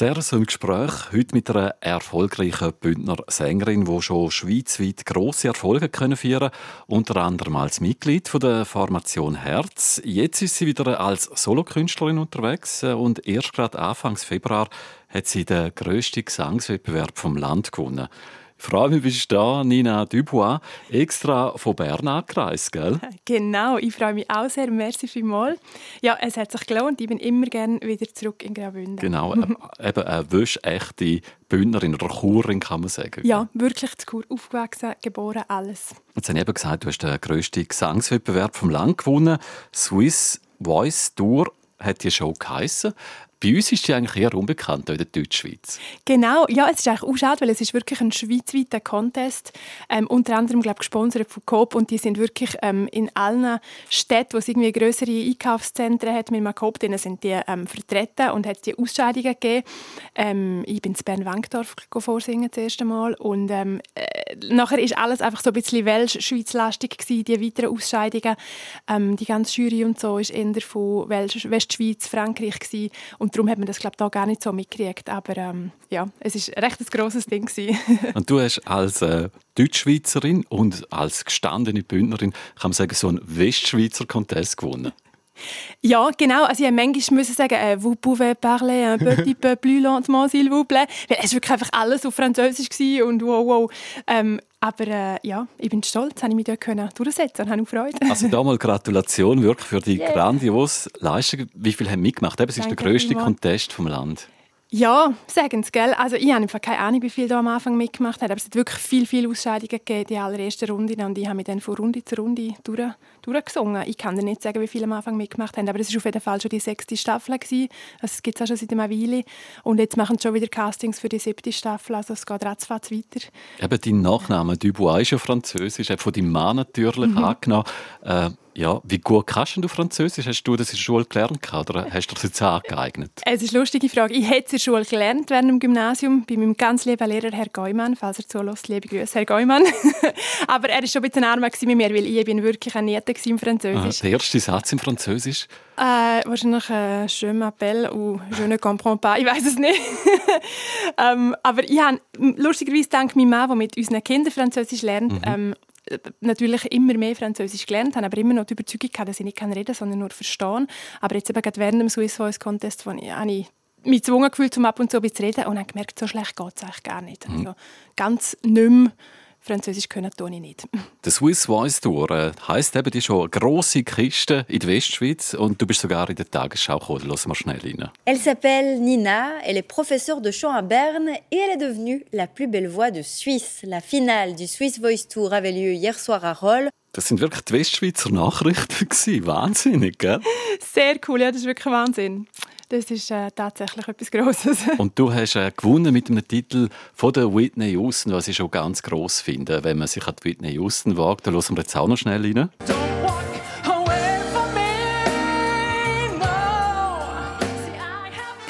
Zuerst im Gespräch heute mit einer erfolgreichen Bündner Sängerin, die schon schweizweit grosse Erfolge können feiern unter anderem als Mitglied der Formation Herz. Jetzt ist sie wieder als Solokünstlerin unterwegs und erst gerade Anfang Februar hat sie den grössten Gesangswettbewerb vom Land gewonnen. Ich freue mich, bist du da, Nina Dubois, extra von Bern angereist, gell? Genau, ich freue mich auch sehr. Merci vielmals. Ja, es hat sich gelohnt. Ich bin immer gerne wieder zurück in Graubünden. Genau, eben eine wäschechte Bündnerin oder Churin, kann man sagen. Ja, wirklich zu Chur aufgewachsen, geboren, alles. Jetzt habe ich eben gesagt, du hast den grössten Gesangswettbewerb vom Land gewonnen. Swiss Voice Tour hat die Show geheissen. Bei uns ist sie eigentlich eher unbekannt in der Deutschschweiz. Genau, ja, es ist eigentlich auch schade, weil es ist wirklich ein schweizweiter Contest, ähm, unter anderem glaube gesponsert von Coop und die sind wirklich ähm, in allen Städten, wo es irgendwie größere Einkaufszentren hat mit Coop, denen sind die ähm, vertreten und hat die Ausscheidungen gegeben. Ähm, ich bin in Bern-Wankdorf vorsingen das erste Mal und ähm, äh, nachher ist alles einfach so ein bisschen Welsch-Schweizlastig gewesen, die weiteren Ausscheidungen. Ähm, die ganze Jury und so ist eher von Welsch Westschweiz, Frankreich gewesen. und und darum hat man das glaube ich, gar nicht so mitgekriegt. Aber ähm, ja, es ist recht ein grosses Ding. und du hast als äh, Deutschschweizerin und als gestandene Bündnerin, kann man sagen, so einen Westschweizer Contest gewonnen. Ja, genau. Also ich musste manchmal sagen, äh, «Vous pouvez parler un petit peu plus lentement, s'il vous plaît?» Weil es war wirklich einfach alles auf Französisch und wow, wow. Ähm, aber äh, ja, ich bin stolz, habe ich mich dort können durchsetzen und habe Freude. Also da mal Gratulation wirklich für die yeah. grandiose Leistung. Wie viele haben mitgemacht? Eben, es ist Danke der grösste Contest vom Land. Ja, sagen sie, gell? Also ich habe einfach keine Ahnung, wie viele da am Anfang mitgemacht haben, aber es hat wirklich viel, viel Ausscheidungen gegeben, die allererste Runde. Und ich habe mich dann von Runde zu Runde durch, durchgesungen. Ich kann dir nicht sagen, wie viele am Anfang mitgemacht haben, aber es war auf jeden Fall schon die sechste Staffel. Gewesen. Also es gibt es auch schon seit einer Weile. Und jetzt machen sie schon wieder Castings für die siebte Staffel, also es geht ratzfatz weiter. Eben dein Nachname, Dubois, ist ja französisch, von deinem Mann natürlich mhm. angenommen. Äh, ja, wie gut kannst du Französisch? Hast du das in der Schule gelernt oder hast du das jetzt angeeignet? Es ist eine lustige Frage. Ich hätte es in der Schule gelernt während dem Gymnasium bei meinem ganz lieben Lehrer, Herr Geumann. Falls er zulässt, liebe Grüße, Herr Geumann. Aber er war schon ein bisschen arm mit mir, weil ich bin wirklich eine Niete im Französisch. Ah, der erste Satz im Französisch? Äh, wahrscheinlich äh, «Je m'appelle» ou «Je ne comprends pas». Ich weiß es nicht. ähm, aber ich habe lustigerweise dank meinem Mann, der mit unseren Kindern Französisch lernt, mhm. ähm, natürlich immer mehr Französisch gelernt, habe aber immer noch die Überzeugung gehabt, dass ich nicht reden kann, sondern nur verstehen. Aber jetzt eben gerade während dem Swiss Voice Contest, wo ich, habe ich mich gezwungen gefühlt, um ab und zu zu reden und habe gemerkt, so schlecht geht es eigentlich gar nicht. Mhm. Also ganz nicht mehr Französisch können tue ich nicht. Der Swiss Voice Tour äh, heisst eben, die ist schon eine grosse Kiste in der Westschweiz und du bist sogar in der Tagesschau gekommen. Lass mal schnell rein. Elle s'appelle Nina, elle est professeure de chant à Berne et elle est devenue la plus belle voix de Suisse. La finale du Swiss Voice Tour avait lieu hier soir à Roll. Das sind wirklich die Westschweizer Nachrichten. Wahnsinnig, gell? Sehr cool, ja, das ist wirklich Wahnsinn. Das ist äh, tatsächlich etwas Grosses. Und du hast äh, gewonnen mit einem Titel von der Whitney Houston, was ich schon ganz gross finde, wenn man sich an die Whitney Houston wagt. Da hören wir jetzt auch noch schnell rein.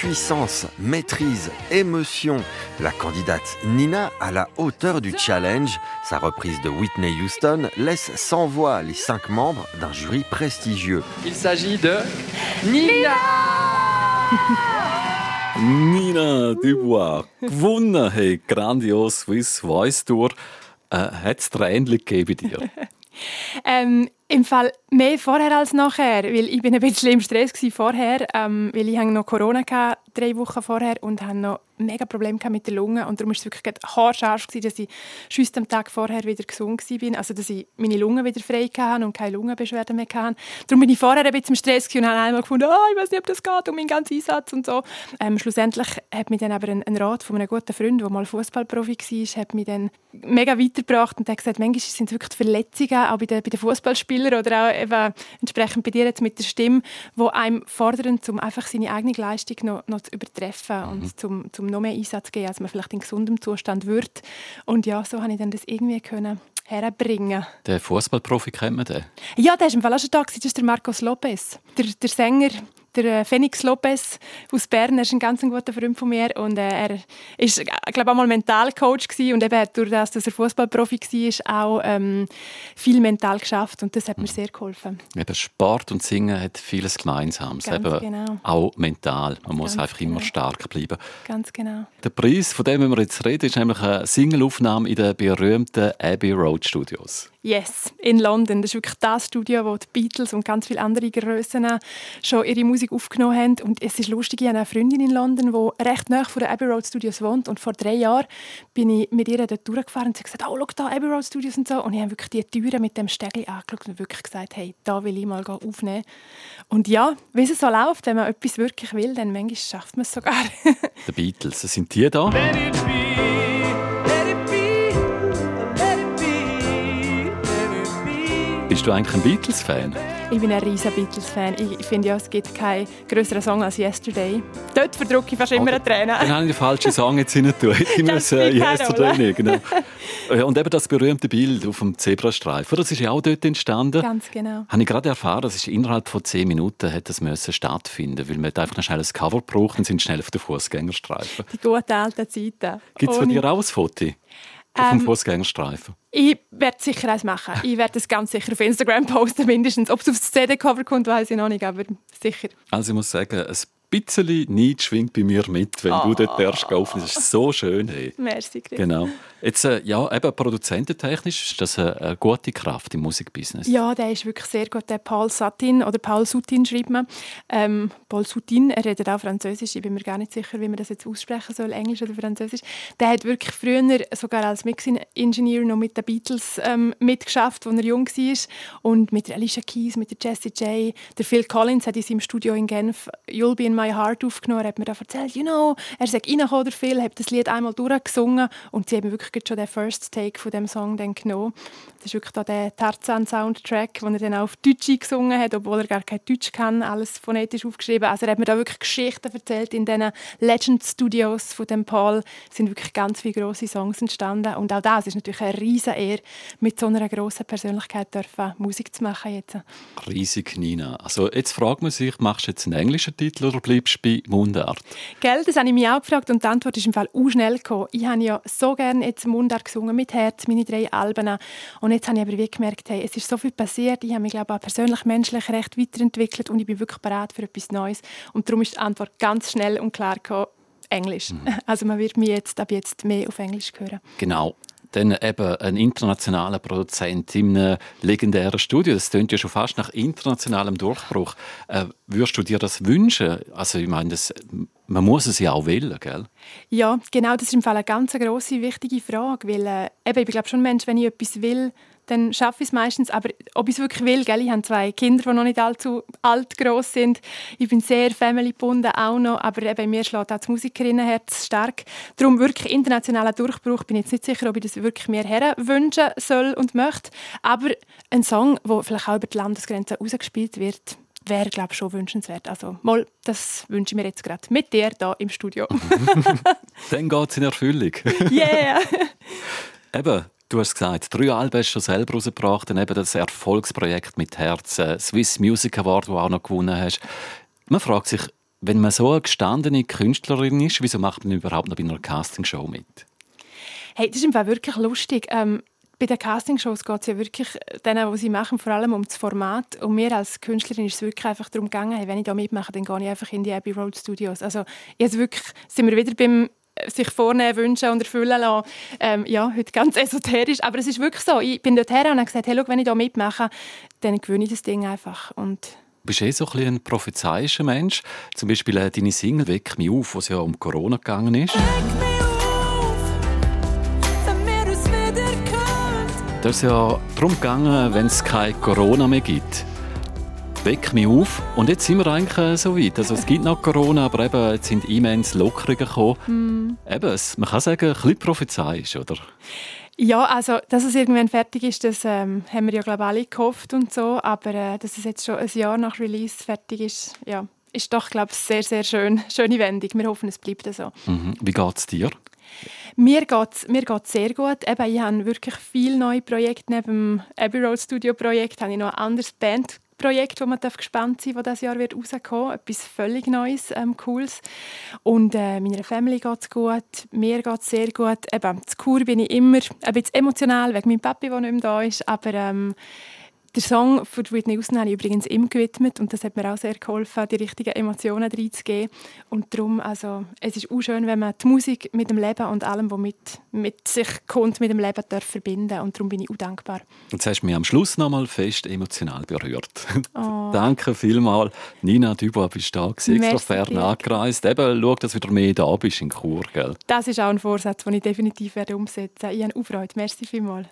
puissance, maîtrise, émotion. La candidate Nina à la hauteur du challenge. Sa reprise de Whitney Houston laisse sans voix les cinq membres d'un jury prestigieux. Il s'agit de Nina Nina Dubois, gewonnen, hey, grandios Swiss Voice Tour. Äh, Hat es Tränen gegeben bei dir? ähm, Im Fall mehr vorher als nachher, weil ich bin ein bisschen im Stress vorher, ähm, weil ich noch Corona hatte, drei Wochen vorher und hatte noch mega Probleme mit der Lunge und darum war es wirklich haarscharf, dass ich schon am Tag vorher wieder gesund war, also dass ich meine Lunge wieder frei hatte und keine Lungenbeschwerden mehr hatte. Darum bin ich vorher ein bisschen im Stress und habe einmal gefunden, oh, ich weiß nicht, ob das geht, um meinen ganzen Einsatz und so. Ähm, schlussendlich hat mich dann aber ein, ein, Rat von einem guten Freund, der mal Fußballprofi war, hat mich dann mega weitergebracht und hat gesagt, manchmal sind es wirklich die Verletzungen, auch bei den, bei den Fußballspielern oder auch eben entsprechend bei dir jetzt mit der Stimme, die einem fordern, um einfach seine eigene Leistung noch, noch zu übertreffen mhm. und zum, zum noch mehr Einsatz zu geben, als man vielleicht in gesundem Zustand wird. Und ja, so habe ich dann das irgendwie können herbringen. Der Fußballprofi kennt man den? Ja, der war im Fall auch schon da. Das ist der Marcos Lopez. Der, der Sänger der Phoenix Lopez aus Bern. Er ist ein ganz guter Freund von mir und äh, er ist, glaube auch mal Mentalcoach gewesen und eben durch das, dass er Fußballprofi war, auch ähm, viel mental geschafft und das hat mir sehr geholfen. Eben Sport und Singen hat vieles Gemeinsames, Ganz eben genau. auch mental. Man muss Ganz einfach immer genau. stark bleiben. Ganz genau. Der Preis, von dem wir jetzt reden, ist nämlich eine Singleaufnahme in den berühmten Abbey Road Studios. Yes, in London. Das ist wirklich das Studio, wo die Beatles und ganz viele andere Grössen schon ihre Musik aufgenommen haben. Und es ist lustig, ich habe eine Freundin in London, die recht nah von den Abbey Road Studios wohnt. Und vor drei Jahren bin ich mit ihr dort durchgefahren und sie hat gesagt, oh, schau da, Abbey Road Studios und so. Und ich habe wirklich die Türen mit dem Stegel angeschaut und wirklich gesagt, hey, da will ich mal aufnehmen. Und ja, wie es so läuft, wenn man etwas wirklich will, dann manchmal schafft man es sogar. Die Beatles, das sind die da. Bist du eigentlich ein Beatles-Fan? Ich bin ein riesen Beatles-Fan. Ich finde ja, es gibt keinen größeren Song als «Yesterday». Dort verdrücke ich fast immer eine Träne. Dann habe ich den falschen Song jetzt hinein tun. Ich muss äh, spielt keine Yesterday nehmen, genau. Und eben das berühmte Bild auf dem Zebrastreifen, das ist ja auch dort entstanden. Ganz genau. Habe ich gerade erfahren, das ist innerhalb von zehn Minuten hat das müssen stattfinden, weil man hat einfach schnell ein Cover braucht und sind schnell auf den Fußgängerstreifen. Die guten alten Zeiten. Gibt es von dir auch ein Foto auf dem Ähm, Fußgängerstreifen? Ich werde sicher eins machen. Ich werde es ganz sicher auf Instagram posten, mindestens. Ob es aufs CD-Cover kommt, weiß ich noch nicht, aber sicher. Also ich muss sagen, ein bisschen Neid schwingt bei mir mit, wenn du dort erst laufen. Das ist so schön. Hey. Merci, Chris. Genau. Jetzt, äh, ja, eben produzententechnisch ist das eine, eine gute Kraft im Musikbusiness. Ja, der ist wirklich sehr gut. Der Paul Satin oder Paul Sutin schreibt man. Ähm, Paul Sutin, er redet auch Französisch. Ich bin mir gar nicht sicher, wie man das jetzt aussprechen soll, Englisch oder Französisch. Der hat wirklich früher sogar als Mixing-Engineer noch mit den Beatles ähm, mitgeschafft, als er jung war. Und mit der Alicia Keys, mit der Jessie J. Der Phil Collins hat in seinem Studio in Genf «You'll Be In My Heart» aufgenommen. Hat mir da erzählt, you know, er sagt reingekommen, der Phil, hat das Lied einmal durchgesungen und sie haben wirklich schon den First Take von dem Song dann genommen. Das ist wirklich der Tarzan-Soundtrack, den er dann auch auf Deutsch gesungen hat, obwohl er gar kein Deutsch kann, alles phonetisch aufgeschrieben. Also er hat mir da wirklich Geschichten erzählt in diesen Legend Studios von dem Paul. Sind wirklich ganz viele grosse Songs entstanden und auch das ist natürlich eine riesen Ehre, mit so einer grossen Persönlichkeit dürfen Musik zu machen jetzt. Riesig, Nina. Also jetzt fragt man sich, machst du jetzt einen englischen Titel oder bleibst bei Mundart? Gell, das habe ich mich auch gefragt und die Antwort ist im Fall auch schnell gekommen. Ich habe ja so gerne jetzt Mundart gesungen, mit Herz, meine drei Alben. Und jetzt habe ich aber wie gemerkt, hey, es ist so viel passiert. Ich habe mich, glaube ich, auch persönlich, menschlich recht weiterentwickelt und ich bin wirklich bereit für etwas Neues. Und darum ist die Antwort ganz schnell und klar gekommen, Englisch. Also man wird mich jetzt ab jetzt mehr auf Englisch hören. Genau. Dann eben ein internationaler Produzent in einem legendären Studio. Das klingt ja schon fast nach internationalem Durchbruch. Äh, würdest du dir das wünschen? Also ich meine, das, man muss es ja auch wählen, gell? Ja, genau, das ist im Fall eine ganz grosse, wichtige Frage, weil äh, eben, ich glaube schon Mensch, wenn ich etwas will, dann schaffe ich es meistens, aber ob ich es wirklich will, gell? ich habe zwei Kinder, die noch nicht allzu alt groß sind, ich bin sehr family-gebunden auch noch, aber eben mir schlägt auch das Musikerinnenherz stark. Darum wirklich internationaler Durchbruch, bin jetzt nicht sicher, ob ich das wirklich mir her wünschen soll und möchte, aber ein Song, der vielleicht auch über die Landesgrenzen ausgespielt wird, wäre, glaube ich, schon wünschenswert. Also, mal, das wünsche ich mir jetzt gerade mit dir hier im Studio. Dann geht es in Erfüllung. yeah! eben, du hast gesagt, drei Alben hast du schon selber rausgebracht, dann eben das Erfolgsprojekt mit Herz, äh, Swiss Music Award, den du auch noch gewonnen hast. Man fragt sich, wenn man so eine gestandene Künstlerin ist, wieso macht man überhaupt noch bei einer Castingshow mit? Hey, das ist im Fall wirklich lustig. Ähm, bei den Castingshows geht es ja wirklich, denen, die sie machen, vor allem um das Format. Und mir als Künstlerin ist es wirklich einfach darum gegangen, hey, wenn ich da mitmache, dann gehe ich einfach in die Abbey Road Studios. Also jetzt wirklich, sind wir wieder beim äh, sich vornehmen, wünschen und erfüllen lassen. Ähm, ja, heute ganz esoterisch, aber es ist wirklich so. Ich bin dort her und habe gesagt, hey, schau, wenn ich da mitmache, dann gewöhne ich das Ding einfach. Und Du bist eh so ein, ein prophezeiischer Mensch. Zum Beispiel äh, deine Single «Weck mich auf», wo es ja um Corona gegangen ist. Da ist ja darum gegangen, wenn es kein Corona mehr gibt. Weck mich auf. Und jetzt sind wir eigentlich äh, so weit. Also es gibt noch Corona, aber eben, jetzt sind immens Lockerungen gekommen. Eben, es, man kann sagen, ein bisschen prophezeiisch, oder? Ja, also, dass es irgendwann fertig ist, das ähm, haben wir ja, glaube ich, alle gehofft und so. Aber äh, dass es jetzt schon ein Jahr nach Release fertig ist, ja, ist doch, glaube ich, sehr, sehr schön, schöne Wendung. Wir hoffen, es bleibt so. Mhm. Wie geht es dir? Mir geht es mir geht's sehr gut. Eben, ich habe wirklich viele neue Projekte. Neben dem Abbey Road Studio Projekt habe ich noch ein anderes Band Projekt, wo man darf gespannt sein darf, das dieses Jahr wird rauskommen Etwas völlig Neues, ähm, Cooles. Und äh, meiner Family geht es gut, mir geht es sehr gut. Eben, zu Kur bin ich immer ein bisschen emotional, wegen meinem Papi, der nicht mehr da ist. Aber ähm, der Song von Whitney Houston habe ich übrigens ihm gewidmet und das hat mir auch sehr geholfen, die richtigen Emotionen reinzugeben. Und darum, also, es ist auch schön, wenn man die Musik mit dem Leben und allem, was mit, mit sich kommt, mit dem Leben darf verbinden Und darum bin ich auch dankbar. Jetzt hast du mich am Schluss noch mal fest emotional berührt. Oh. Danke vielmals. Nina Dubois, bist du da gewesen, extra fern angereist. Eben, schau, dass du wieder mehr da bist in Chur, gell? Das ist auch ein Vorsatz, den ich definitiv werde umsetzen werde. Ich habe auch Freude. Merci vielmals.